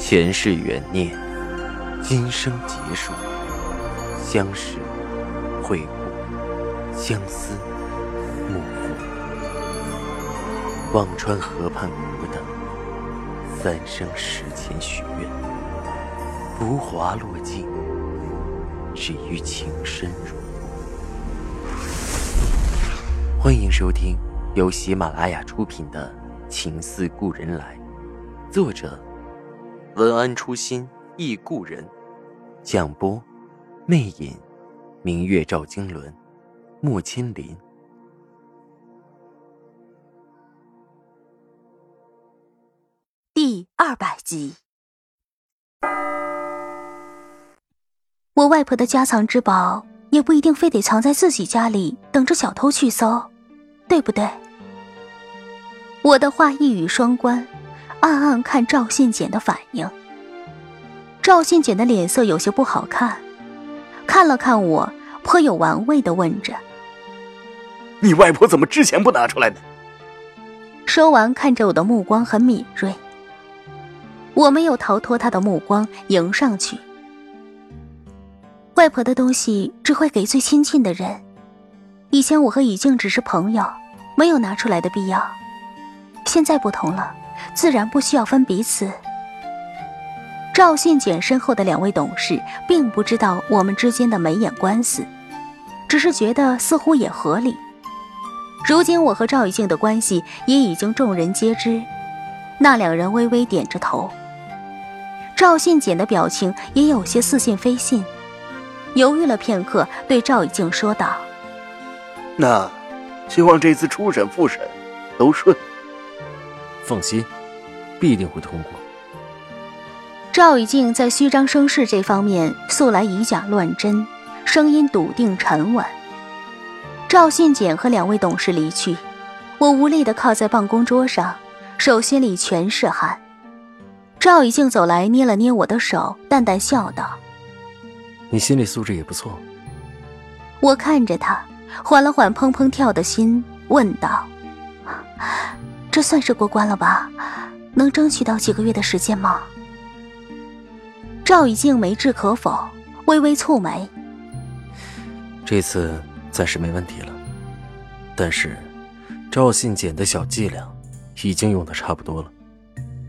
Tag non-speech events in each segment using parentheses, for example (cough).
前世缘孽，今生劫数，相识、会故，相思、幕复。忘川河畔苦等，三生石前许愿，浮华落尽，只余情深入。欢迎收听由喜马拉雅出品的《情似故人来》，作者。文安初心忆故人，蒋波，魅影，明月照经纶，木千林。第二百集。我外婆的家藏之宝，也不一定非得藏在自己家里，等着小偷去搜，对不对？我的话一语双关。暗暗看赵信简的反应，赵信简的脸色有些不好看，看了看我，颇有玩味的问着：“你外婆怎么之前不拿出来呢？”说完，看着我的目光很敏锐。我没有逃脱他的目光，迎上去。外婆的东西只会给最亲近的人，以前我和以静只是朋友，没有拿出来的必要，现在不同了。自然不需要分彼此。赵信简身后的两位董事并不知道我们之间的眉眼关系，只是觉得似乎也合理。如今我和赵以静的关系也已经众人皆知，那两人微微点着头。赵信简的表情也有些似信非信，犹豫了片刻，对赵以静说道：“那，希望这次初审复审都顺。放心。”必定会通过。赵以静在虚张声势这方面素来以假乱真，声音笃定沉稳。赵信简和两位董事离去，我无力地靠在办公桌上，手心里全是汗。赵以静走来捏了捏我的手，淡淡笑道：“你心理素质也不错。”我看着他，缓了缓砰砰跳的心，问道：“这算是过关了吧？”能争取到几个月的时间吗？赵以静没置可否，微微蹙眉。这次暂时没问题了，但是赵信简的小伎俩已经用的差不多了。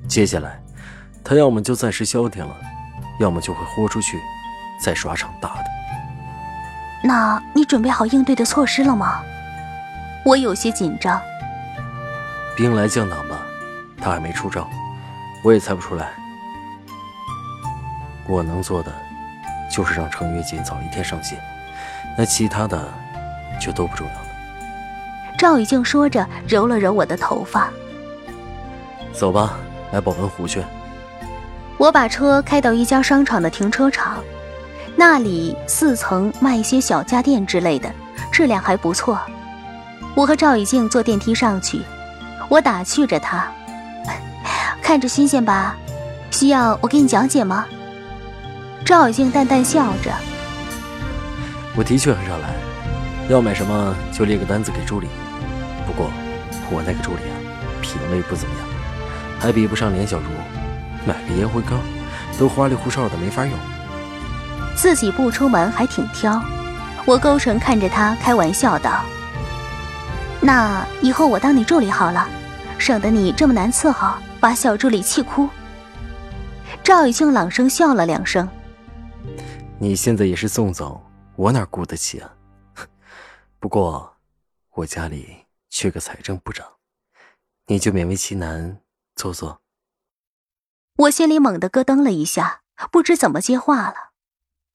接下来，他要么就暂时消停了，要么就会豁出去，再耍场大的。那你准备好应对的措施了吗？我有些紧张。兵来将挡吧。他还没出招，我也猜不出来。我能做的，就是让程月锦早一天上线，那其他的就都不重要了。赵雨静说着，揉了揉我的头发。走吧，来保温壶去。我把车开到一家商场的停车场，那里四层卖一些小家电之类的，质量还不错。我和赵雨静坐电梯上去，我打趣着他。(laughs) 看着新鲜吧，需要我给你讲解吗？赵以静淡淡笑着。我的确很少来，要买什么就列个单子给助理。不过我那个助理啊，品味不怎么样，还比不上连小茹。买个烟灰缸都花里胡哨的，没法用。自己不出门还挺挑。我勾唇看着他，开玩笑道：“那以后我当你助理好了，省得你这么难伺候。”把小助理气哭。赵雨静朗声笑了两声。你现在也是宋总，我哪顾得起啊？(laughs) 不过，我家里缺个财政部长，你就勉为其难做做。我心里猛地咯噔了一下，不知怎么接话了。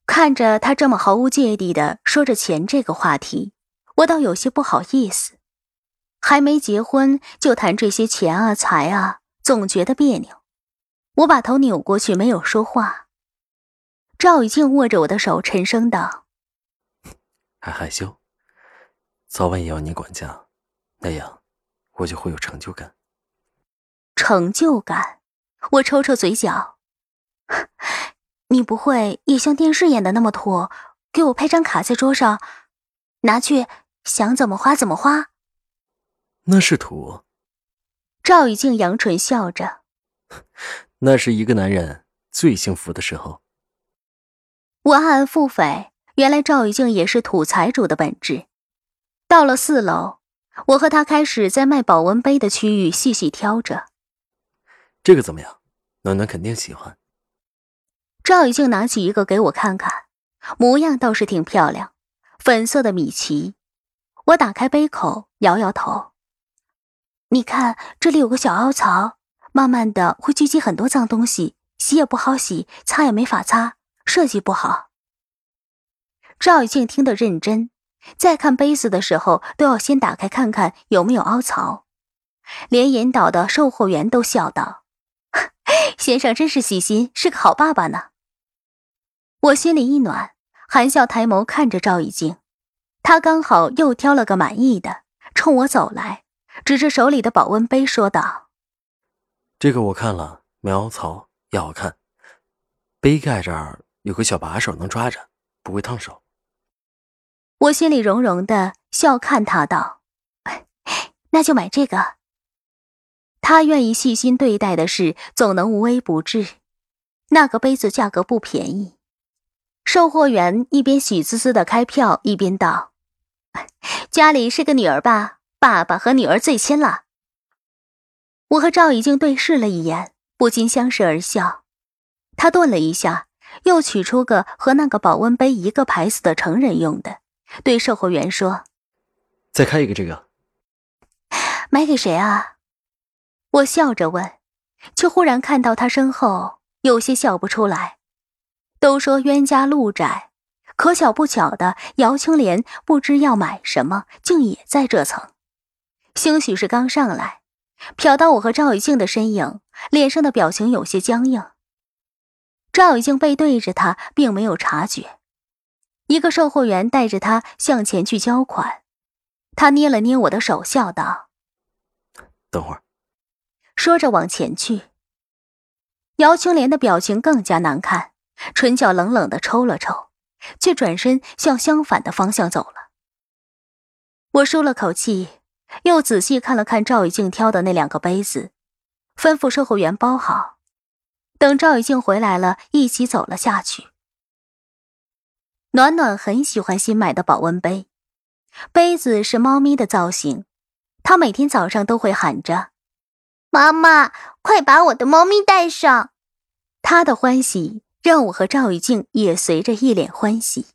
看着他这么毫无芥蒂的说着钱这个话题，我倒有些不好意思。还没结婚就谈这些钱啊财啊。总觉得别扭，我把头扭过去，没有说话。赵雨静握着我的手，沉声道：“还害羞？早晚也要你管家，那样我就会有成就感。”成就感？我抽抽嘴角。你不会也像电视演的那么土，给我拍张卡在桌上，拿去想怎么花怎么花？那是土。赵以静扬唇笑着：“那是一个男人最幸福的时候。我暗暗腹诽，原来赵雨静也是土财主的本质。到了四楼，我和他开始在卖保温杯的区域细细挑着。这个怎么样？暖暖肯定喜欢。赵雨静拿起一个给我看看，模样倒是挺漂亮，粉色的米奇。我打开杯口，摇摇头。你看，这里有个小凹槽，慢慢的会聚集很多脏东西，洗也不好洗，擦也没法擦，设计不好。赵雨静听得认真，在看杯子的时候都要先打开看看有没有凹槽，连引导的售货员都笑道：“ (laughs) 先生真是细心，是个好爸爸呢。”我心里一暖，含笑抬眸看着赵雨静，她刚好又挑了个满意的，冲我走来。指着手里的保温杯说道：“这个我看了，没凹槽，也好看。杯盖这儿有个小把手，能抓着，不会烫手。”我心里融融的，笑看他道：“ (laughs) 那就买这个。”他愿意细心对待的事，总能无微不至。那个杯子价格不便宜。售货员一边喜滋滋的开票，一边道：“ (laughs) 家里是个女儿吧？”爸爸和女儿最亲了。我和赵以静对视了一眼，不禁相视而笑。他顿了一下，又取出个和那个保温杯一个牌子的成人用的，对售货员说：“再开一个这个。”买给谁啊？我笑着问，却忽然看到他身后，有些笑不出来。都说冤家路窄，可巧不巧的，姚青莲不知要买什么，竟也在这层。兴许是刚上来，瞟到我和赵雨静的身影，脸上的表情有些僵硬。赵雨静背对着他，并没有察觉。一个售货员带着他向前去交款，他捏了捏我的手，笑道：“等会儿。”说着往前去。姚青莲的表情更加难看，唇角冷冷的抽了抽，却转身向相反的方向走了。我舒了口气。又仔细看了看赵雨静挑的那两个杯子，吩咐售货员包好。等赵雨静回来了，一起走了下去。暖暖很喜欢新买的保温杯，杯子是猫咪的造型，她每天早上都会喊着：“妈妈，快把我的猫咪带上！”她的欢喜让我和赵雨静也随着一脸欢喜。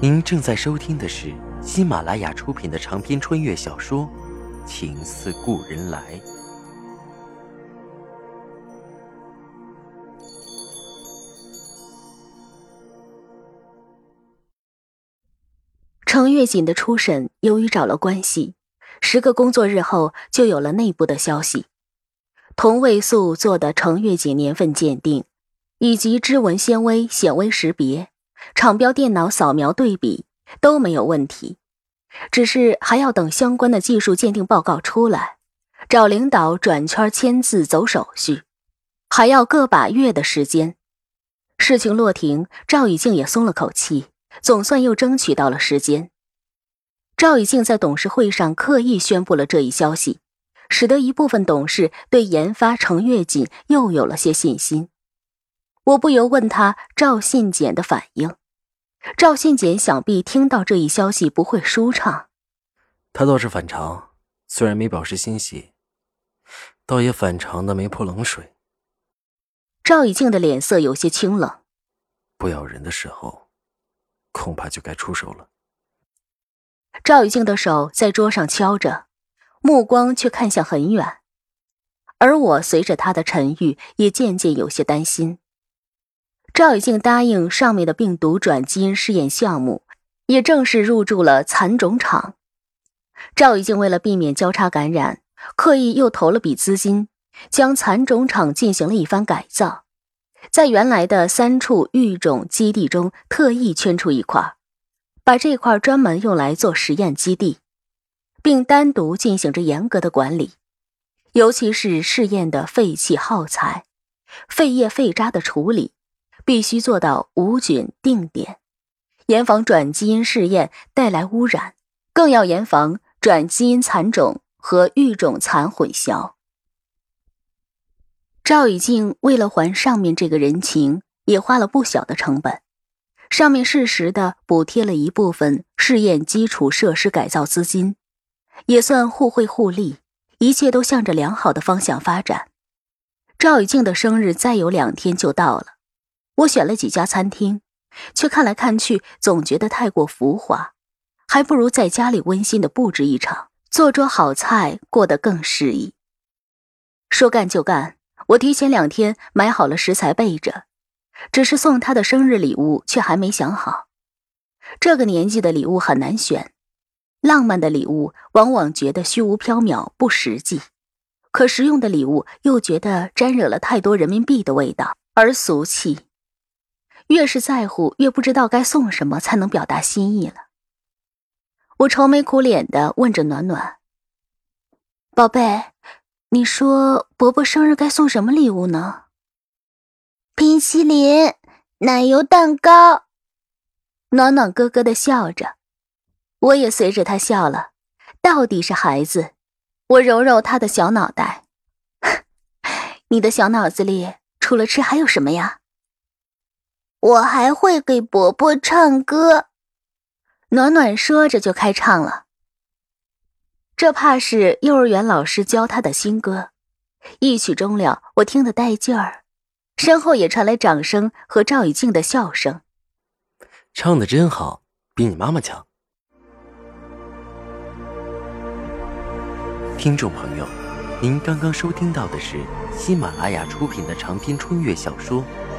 您正在收听的是喜马拉雅出品的长篇穿越小说《情似故人来》。程月锦的初审，由于找了关系，十个工作日后就有了内部的消息。同位素做的程月锦年份鉴定，以及织纹纤维显微识别。厂标电脑扫描对比都没有问题，只是还要等相关的技术鉴定报告出来，找领导转圈签字走手续，还要个把月的时间。事情落停，赵以静也松了口气，总算又争取到了时间。赵以静在董事会上刻意宣布了这一消息，使得一部分董事对研发程跃锦又有了些信心。我不由问他赵信简的反应，赵信简想必听到这一消息不会舒畅。他倒是反常，虽然没表示欣喜，倒也反常的没泼冷水。赵以静的脸色有些清冷。不咬人的时候，恐怕就该出手了。赵以静的手在桌上敲着，目光却看向很远，而我随着他的沉郁，也渐渐有些担心。赵以静答应上面的病毒转基因试验项目，也正式入驻了蚕种厂。赵以静为了避免交叉感染，刻意又投了笔资金，将蚕种厂进行了一番改造，在原来的三处育种基地中特意圈出一块，把这块专门用来做实验基地，并单独进行着严格的管理，尤其是试验的废气耗材、废液废渣的处理。必须做到无菌定点，严防转基因试验带来污染，更要严防转基因蚕种和育种残混淆。赵以静为了还上面这个人情，也花了不小的成本。上面适时的补贴了一部分试验基础设施改造资金，也算互惠互利，一切都向着良好的方向发展。赵以静的生日再有两天就到了，我选了几家餐厅，却看来看去总觉得太过浮华，还不如在家里温馨的布置一场，做桌好菜，过得更适宜。说干就干，我提前两天买好了食材备着。只是送他的生日礼物，却还没想好。这个年纪的礼物很难选，浪漫的礼物往往觉得虚无缥缈、不实际；可实用的礼物又觉得沾惹了太多人民币的味道，而俗气。越是在乎，越不知道该送什么才能表达心意了。我愁眉苦脸的问着暖暖：“宝贝，你说伯伯生日该送什么礼物呢？”冰淇淋、奶油蛋糕，暖暖咯咯的笑着，我也随着他笑了。到底是孩子，我揉揉他的小脑袋。(laughs) 你的小脑子里除了吃还有什么呀？我还会给伯伯唱歌。暖暖说着就开唱了。这怕是幼儿园老师教他的新歌，一曲终了，我听得带劲儿。身后也传来掌声和赵以静的笑声。唱的真好，比你妈妈强。听众朋友，您刚刚收听到的是喜马拉雅出品的长篇穿越小说《